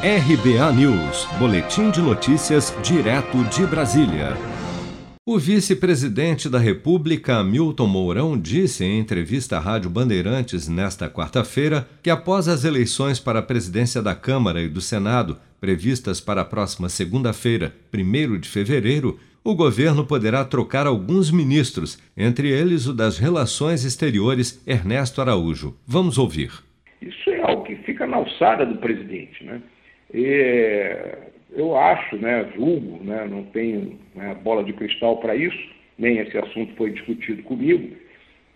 RBA News, Boletim de Notícias, direto de Brasília. O vice-presidente da República, Milton Mourão, disse em entrevista à Rádio Bandeirantes nesta quarta-feira que, após as eleições para a presidência da Câmara e do Senado, previstas para a próxima segunda-feira, 1 de fevereiro, o governo poderá trocar alguns ministros, entre eles o das Relações Exteriores, Ernesto Araújo. Vamos ouvir. Isso é algo que fica na alçada do presidente, né? E eu acho, né, julgo, né, não tenho né, bola de cristal para isso, nem esse assunto foi discutido comigo,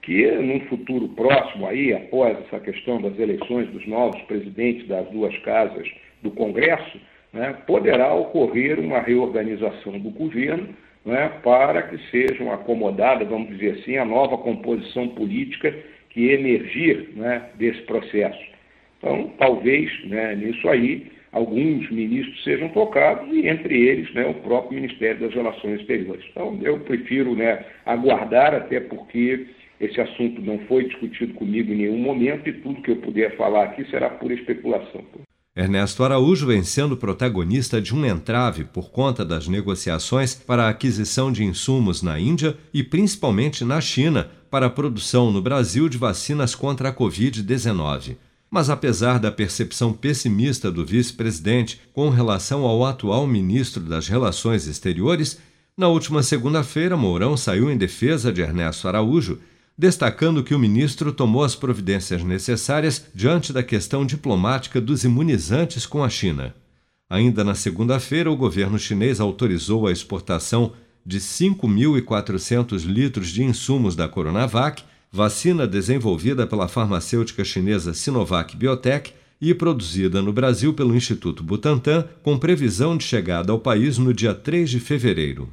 que num futuro próximo aí, após essa questão das eleições dos novos presidentes das duas casas do Congresso, né, poderá ocorrer uma reorganização do governo né, para que sejam acomodadas, vamos dizer assim, a nova composição política que emergir né, desse processo. Então, talvez né, nisso aí alguns ministros sejam tocados e entre eles né, o próprio Ministério das Relações Exteriores. Então eu prefiro né, aguardar até porque esse assunto não foi discutido comigo em nenhum momento e tudo que eu puder falar aqui será pura especulação. Ernesto Araújo vem sendo protagonista de um entrave por conta das negociações para a aquisição de insumos na Índia e principalmente na China para a produção no Brasil de vacinas contra a Covid-19. Mas apesar da percepção pessimista do vice-presidente com relação ao atual ministro das Relações Exteriores, na última segunda-feira Mourão saiu em defesa de Ernesto Araújo, destacando que o ministro tomou as providências necessárias diante da questão diplomática dos imunizantes com a China. Ainda na segunda-feira, o governo chinês autorizou a exportação de 5.400 litros de insumos da Coronavac vacina desenvolvida pela farmacêutica chinesa Sinovac Biotech e produzida no Brasil pelo Instituto Butantan, com previsão de chegada ao país no dia 3 de fevereiro.